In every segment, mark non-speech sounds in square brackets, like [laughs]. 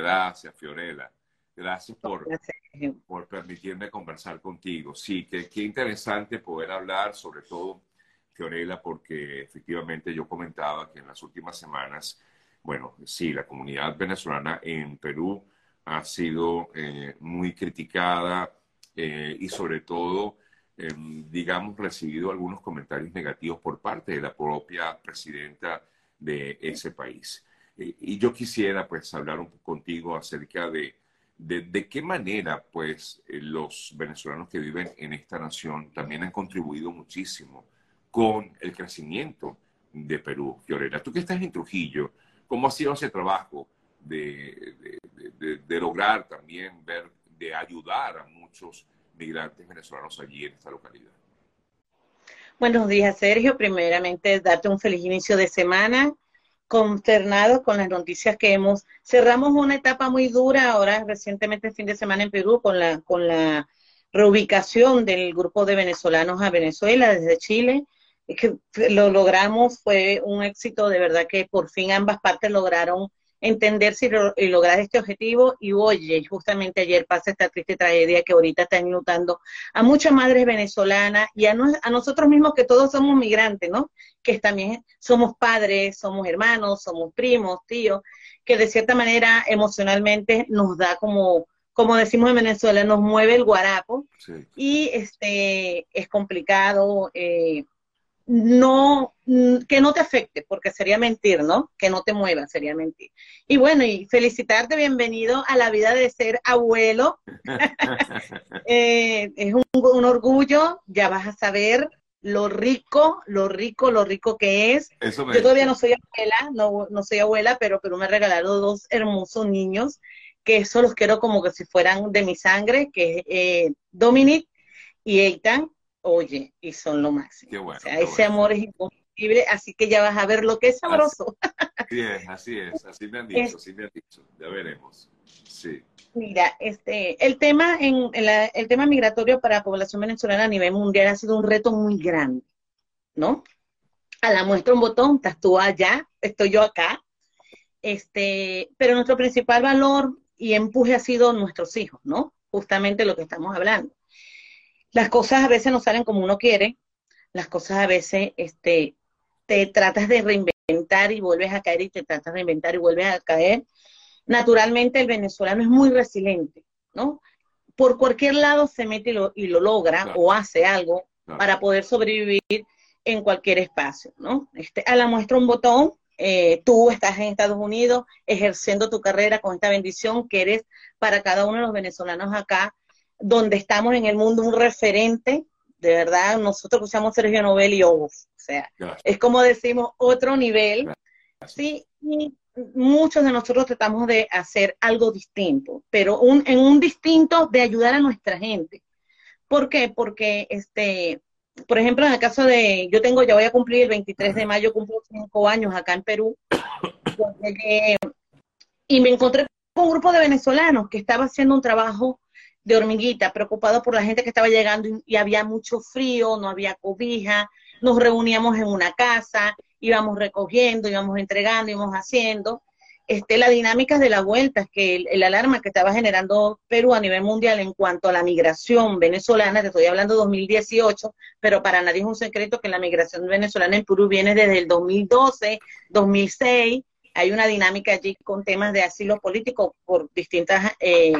Gracias, Fiorella. Gracias por, por permitirme conversar contigo. Sí, que qué interesante poder hablar, sobre todo, Fiorella, porque efectivamente yo comentaba que en las últimas semanas, bueno, sí, la comunidad venezolana en Perú ha sido eh, muy criticada eh, y sobre todo, em, digamos, recibido algunos comentarios negativos por parte de la propia presidenta de ese país. Eh, y yo quisiera pues hablar un poco contigo acerca de, de, qué manera pues los venezolanos que viven en esta nación también han contribuido muchísimo con el crecimiento de Perú. Fiorella, tú que estás en Trujillo, ¿cómo ha sido ese trabajo de, de, lograr también ver, de ayudar a muchos migrantes venezolanos allí en esta localidad. Buenos días, Sergio. Primeramente, darte un feliz inicio de semana, consternado con las noticias que hemos. Cerramos una etapa muy dura ahora, recientemente, fin de semana en Perú, con la, con la reubicación del grupo de venezolanos a Venezuela desde Chile. Es que lo logramos, fue un éxito de verdad que por fin ambas partes lograron entender si y lograr este objetivo. Y oye, justamente ayer pasa esta triste tragedia que ahorita está inundando a muchas madres venezolanas y a, a nosotros mismos que todos somos migrantes, ¿no? Que también somos padres, somos hermanos, somos primos, tíos, que de cierta manera emocionalmente nos da como como decimos en Venezuela, nos mueve el guarapo y este es complicado. Eh, no, mm, que no te afecte, porque sería mentir, ¿no? Que no te mueva, sería mentir. Y bueno, y felicitarte, bienvenido a la vida de ser abuelo. [laughs] Eh, es un, orgullo, ya vas a saber lo rico, lo rico, lo rico que es. Yo todavía no soy abuela, no, no soy abuela, pero, pero me ha regalado dos hermosos niños, que eso los quiero como que si fueran de mi sangre, que es eh, Dominic y Eitan oye, y son lo máximo. o sea, ese amor es imposible, así que ya vas a ver lo que es sabroso. Así es, así es, así me han [laughs] dicho, así me han dicho, ya veremos. Sí. Mira, este, el tema en, el tema migratorio para la población venezolana a nivel mundial ha sido un reto muy grande, ¿no? A la muestra un botón, estás tú allá, estoy yo acá, este, pero nuestro principal valor y empuje ha sido nuestros hijos, ¿no? Justamente lo que estamos hablando las cosas a veces no salen como uno quiere, las cosas a veces este, te tratas de reinventar y vuelves a caer y te tratas de reinventar y vuelves a caer. Naturalmente el venezolano es muy resiliente, ¿no? Por cualquier lado se mete y lo, logra o hace algo para poder sobrevivir en cualquier espacio, ¿no? Este, a la muestra un botón, eh, tú estás en Estados Unidos ejerciendo tu carrera con esta bendición que eres para cada uno de los venezolanos acá donde estamos en el mundo un referente, de verdad, nosotros usamos Sergio Nobel y o sea, es como decimos otro nivel, sí, y muchos de nosotros tratamos de hacer algo distinto, pero un, en un distinto de ayudar a nuestra gente. ¿Por qué? Porque, este, por ejemplo, en el caso de, yo tengo, ya voy a cumplir el 23 de mayo, cumplo cinco años acá en Perú, [coughs] y me encontré con un grupo de venezolanos que estaba haciendo un trabajo de hormiguita, preocupado por la gente que estaba llegando y, había mucho frío, no había cobija, nos reuníamos en una casa, íbamos recogiendo, íbamos entregando, íbamos haciendo. Este, la dinámica de la vuelta, que el, alarma que estaba generando Perú a nivel mundial en cuanto a la migración venezolana, te estoy hablando de 2018, pero para nadie es un secreto que la migración venezolana en Perú viene desde el 2012, 2006, hay una dinámica allí con temas de asilo político por distintas eh,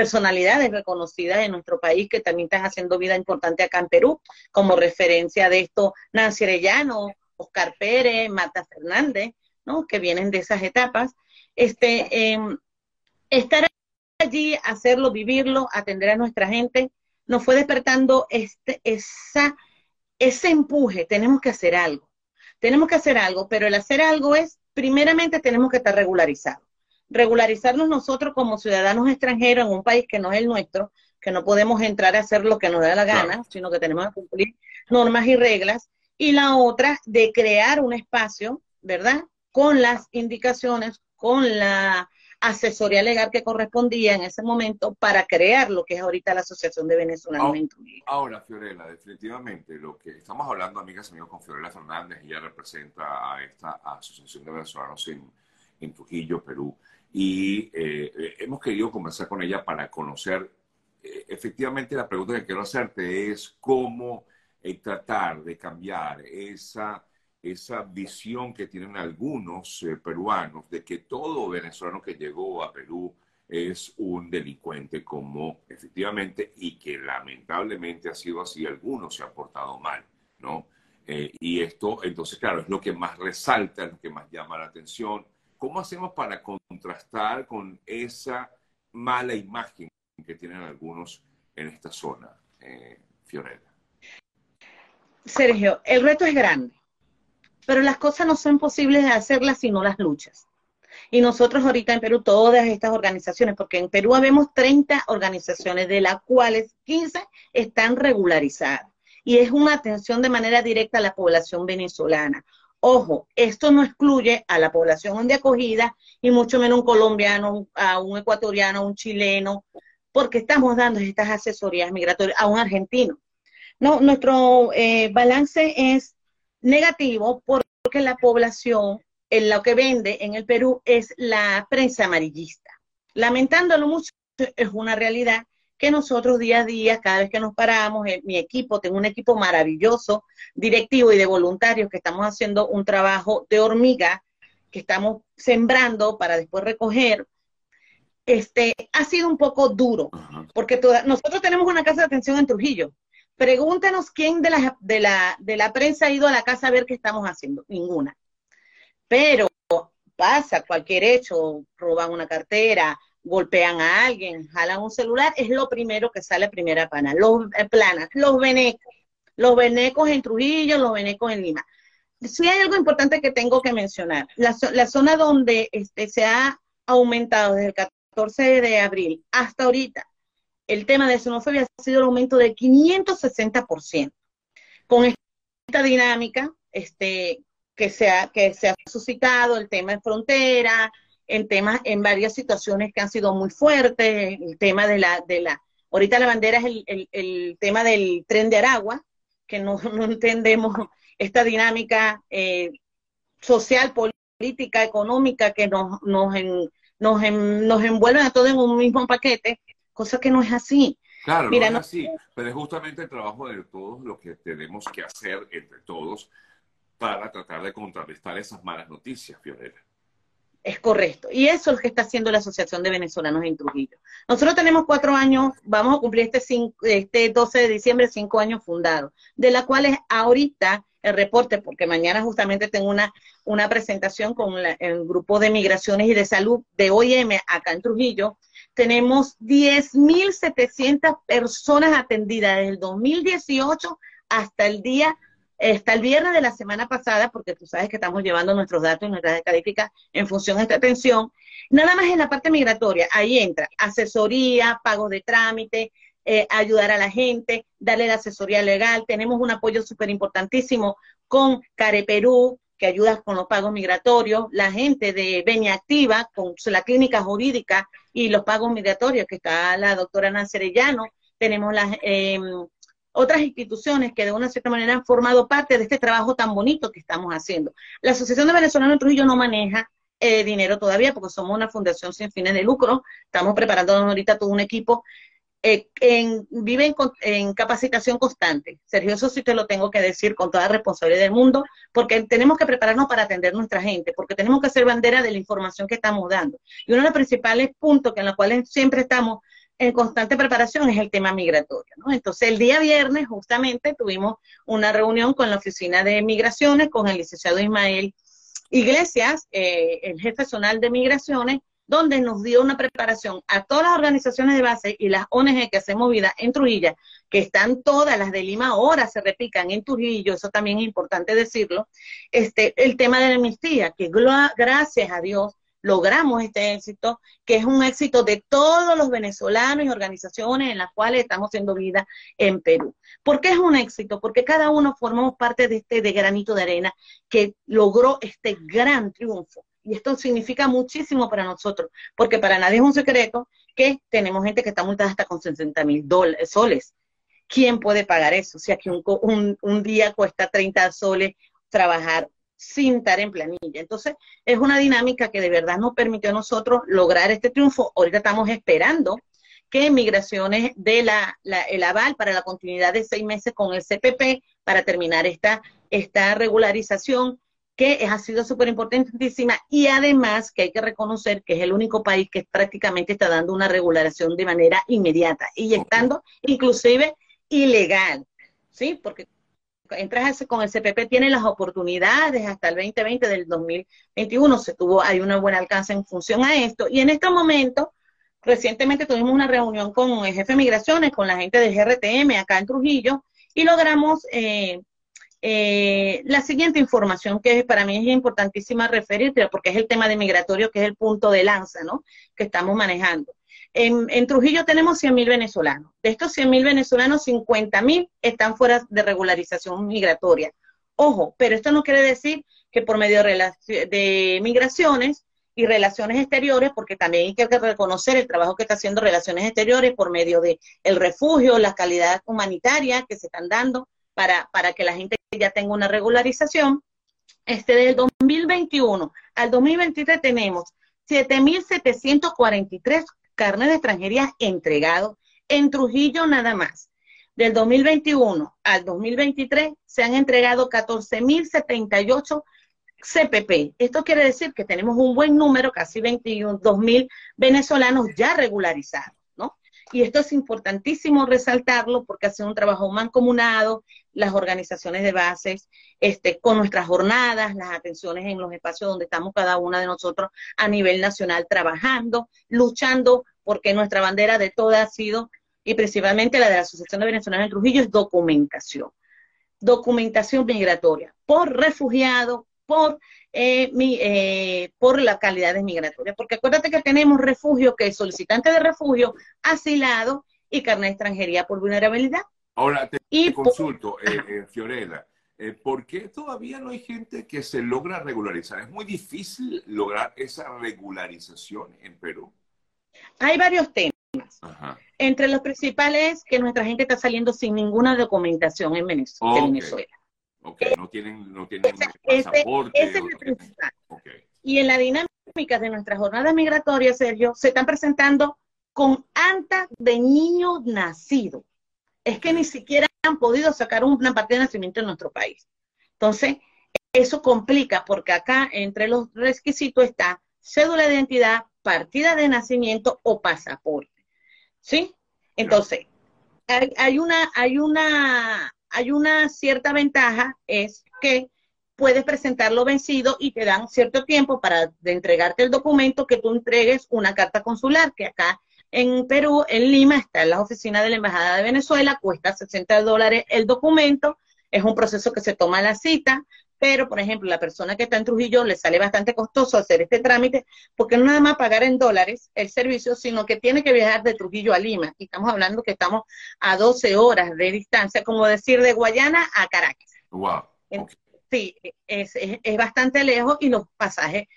personalidades reconocidas en nuestro país que también están haciendo vida importante acá en Perú, como referencia de esto Nancy Arellano, Oscar Pérez, Marta Fernández, ¿no? que vienen de esas etapas. Este, em, estar allí, hacerlo, vivirlo, atender a nuestra gente, nos fue despertando este, esa, ese empuje, tenemos que hacer algo. Tenemos que hacer algo, pero el hacer algo es, primeramente tenemos que estar regularizados regularizarnos nosotros como ciudadanos extranjeros en un país que no es el nuestro, que no podemos entrar a hacer lo que nos da la gana, sino que tenemos que cumplir normas y reglas. Y la otra, de crear un espacio, ¿verdad? Con las indicaciones, con la asesoría legal que correspondía en ese momento para crear lo que es ahorita la Asociación de Venezolanos Ahora, Fiorella, definitivamente lo que estamos hablando, amigas y amigos, con Fiorella Fernández, ella representa a esta Asociación de Venezolanos en, en Trujillo, Perú. Y eh, hemos querido conversar con ella para conocer, eh, efectivamente la pregunta que quiero hacerte es cómo eh, tratar de cambiar esa, esa visión que tienen algunos peruanos de que todo venezolano que llegó a Perú es un delincuente como efectivamente y que lamentablemente ha sido así, algunos se han portado mal, ¿no? Eh, y esto, entonces, claro, es lo que más resalta, es lo que más llama la atención. ¿Cómo hacemos para contrastar con esa mala imagen que tienen algunos en esta zona, eh, Fiorella? Sergio, el reto es grande, pero las cosas no son posibles de hacerlas si no las luchas. Y nosotros ahorita en Perú, todas estas organizaciones, porque en Perú habemos 30 organizaciones, de las cuales 15 están regularizadas. Y es una atención de manera directa a la población venezolana. Ojo, esto no excluye a la población de acogida y mucho menos un colombiano, a un ecuatoriano, a un chileno, porque estamos dando estas asesorías migratorias a un argentino. No, nuestro eh, balance es negativo porque la población en lo que vende en el Perú es la prensa amarillista. Lamentándolo mucho, es una realidad que nosotros día a día, cada vez que nos paramos, eh, mi equipo, tengo un equipo maravilloso, directivo y de voluntarios que estamos haciendo un trabajo de hormiga, que estamos sembrando para después recoger, este, ha sido un poco duro, porque nosotros tenemos una casa de atención en Trujillo. Pregúntenos quién de la, de, la, de la prensa ha ido a la casa a ver qué estamos haciendo. Ninguna. Pero pasa cualquier hecho, roban una cartera, golpean a alguien, jalan un celular, es lo primero que sale primera plana. Los, eh, planas, los venecos, los venecos en Trujillo, los venecos en Lima. Sí hay algo importante que tengo que mencionar. La, zona donde este, se ha aumentado desde el 14 de abril hasta ahorita, el tema de xenofobia ha sido el aumento de 560%. Con esta dinámica, este, que se ha, que se ha suscitado, el tema de frontera, en temas, en varias situaciones que han sido muy fuertes, el tema de la, de la, ahorita la bandera es el, el, tema del tren de Aragua, que no, [laughs] no entendemos esta dinámica eh, social, política, económica que nos, nos, nos, nos envuelven a todos en un mismo paquete, cosa que no es así. Claro, Mira, no es así, pero es justamente el trabajo de todos lo que tenemos que hacer entre todos para tratar de contrarrestar esas malas noticias, Fiorella. Es correcto. Y eso es lo que está haciendo la Asociación de Venezolanos en Trujillo. Nosotros tenemos cuatro años, vamos a cumplir este, este 12 de diciembre, cinco años fundados, de la cual es ahorita el reporte, porque mañana justamente tengo una, una presentación con el grupo de migraciones y de salud de OIM acá en Trujillo. Tenemos 10.700 personas atendidas desde el 2018 hasta el día Está el viernes de la semana pasada, porque tú sabes que estamos llevando nuestros datos y nuestras estadísticas en función de esta atención. Nada más en la parte migratoria, ahí entra asesoría, pagos de trámite, eh, ayudar a la gente, darle la asesoría legal. Tenemos un apoyo súper importantísimo con Care Perú, que ayuda con los pagos migratorios, la gente de Benia Activa, con la clínica jurídica y los pagos migratorios, que está la doctora Nancy Arellano. Tenemos las... Eh, otras instituciones que de una cierta manera han formado parte de este trabajo tan bonito que estamos haciendo. La Asociación de Venezolanos de Trujillo no maneja eh, dinero todavía porque somos una fundación sin fines de lucro. Estamos preparándonos ahorita todo un equipo. Eh, en, vive en, capacitación constante. Sergio, eso sí te lo tengo que decir con toda responsabilidad del mundo, porque tenemos que prepararnos para atender nuestra gente, porque tenemos que ser bandera de la información que estamos dando. Y uno de los principales puntos que en los cuales siempre estamos en constante preparación es el tema migratorio. ¿no? Entonces, el día viernes justamente tuvimos una reunión con la Oficina de Migraciones, con el licenciado Ismael Iglesias, eh, el jefe zonal de migraciones, donde nos dio una preparación a todas las organizaciones de base y las ONG que hacemos vida en Trujillo, que están todas las de Lima ahora se repican en Trujillo, eso también es importante decirlo, este, el tema de la amnistía, que gracias a Dios logramos este éxito, que es un éxito de todos los venezolanos y organizaciones en las cuales estamos haciendo vida en Perú. ¿Por qué es un éxito? Porque cada uno formamos parte de este granito de arena que logró este gran triunfo. Y esto significa muchísimo para nosotros, porque para nadie es un secreto que tenemos gente que está multada hasta con 60 mil soles. ¿Quién puede pagar eso? Si aquí un, un día cuesta 30 soles trabajar sin estar en planilla. Entonces, es una dinámica que de verdad nos permitió a nosotros lograr este triunfo. Ahorita estamos esperando que Migraciones dé la, el aval para la continuidad de seis meses con el CPP para terminar esta, esta regularización que ha sido súper importantísima y además que hay que reconocer que es el único país que prácticamente está dando una regulación de manera inmediata y estando inclusive ilegal, ¿sí? Porque entras con el CPP, tiene las oportunidades hasta el 2020 del 2021, se tuvo, hay una buena alcance en función a esto, y en este momento, recientemente tuvimos una reunión con el jefe de migraciones, con la gente de GRTM acá en Trujillo, y logramos eh, eh, la siguiente información que para mí es importantísima referirte, porque es el tema de migratorio, que es el punto de lanza, ¿no? Que estamos manejando. En, Trujillo tenemos 100.000 venezolanos. De estos 100.000 venezolanos, 50.000 están fuera de regularización migratoria. Ojo, pero esto no quiere decir que por medio de, migraciones y relaciones exteriores, porque también hay que reconocer el trabajo que está haciendo relaciones exteriores por medio de el refugio, la calidad humanitaria que se están dando para, para que la gente ya tenga una regularización. Este del 2021 al 2023 tenemos 7.743 carne de extranjería entregado en Trujillo nada más. Del 2021 al 2023 se han entregado 14.078 CPP. Esto quiere decir que tenemos un buen número, casi 22.000 venezolanos ya regularizados, ¿no? Y esto es importantísimo resaltarlo porque ha sido un trabajo mancomunado, las organizaciones de bases, este, con nuestras jornadas, las atenciones en los espacios donde estamos cada una de nosotros a nivel nacional trabajando, luchando porque nuestra bandera de toda ha sido, y principalmente la de la Asociación de Venezolanos en Trujillo, es documentación. Documentación migratoria, por refugiado, por, eh, eh, por las calidades migratorias. Porque acuérdate que tenemos refugio, que es solicitante de refugio, asilado y carnet de extranjería por vulnerabilidad. Ahora te, y consulto, eh, Fiorella, ¿por qué todavía no hay gente que se logra regularizar? Es muy difícil lograr esa regularización en Perú. Hay varios temas. Entre los principales que nuestra gente está saliendo sin ninguna documentación en Venezuela. Ok, no tienen, no tienen pasaporte. Ese, es el principal. Y en la dinámica de nuestras jornadas migratorias, Sergio, se están presentando con anta de niños nacidos. Es que ni siquiera han podido sacar una partida de nacimiento en nuestro país. Entonces, eso complica porque acá entre los requisitos está cédula de identidad, partida de nacimiento o pasaporte. ¿Sí? Entonces, hay, una, hay una, hay una cierta ventaja, es que puedes presentarlo vencido y te dan cierto tiempo para entregarte el documento que tú entregues una carta consular, que acá en Perú, en Lima, está en la oficina de la Embajada de Venezuela, cuesta 60 dólares el documento, es un proceso que se toma la cita, pero por ejemplo, la persona que está en Trujillo le sale bastante costoso hacer este trámite porque no nada más pagar en dólares el servicio, sino que tiene que viajar de Trujillo a Lima. Y estamos hablando que estamos a 12 horas de distancia, como decir de Guayana a Caracas. Wow. Sí, es, es bastante lejos y los pasajes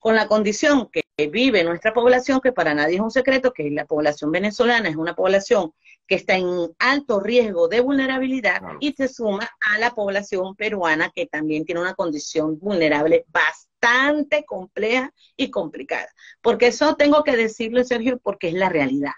con la condición que vive nuestra población, que para nadie es un secreto, que la población venezolana es una población que está en alto riesgo de vulnerabilidad y se suma a la población peruana que también tiene una condición vulnerable bastante compleja y complicada. Porque eso tengo que decirlo, Sergio, porque es la realidad.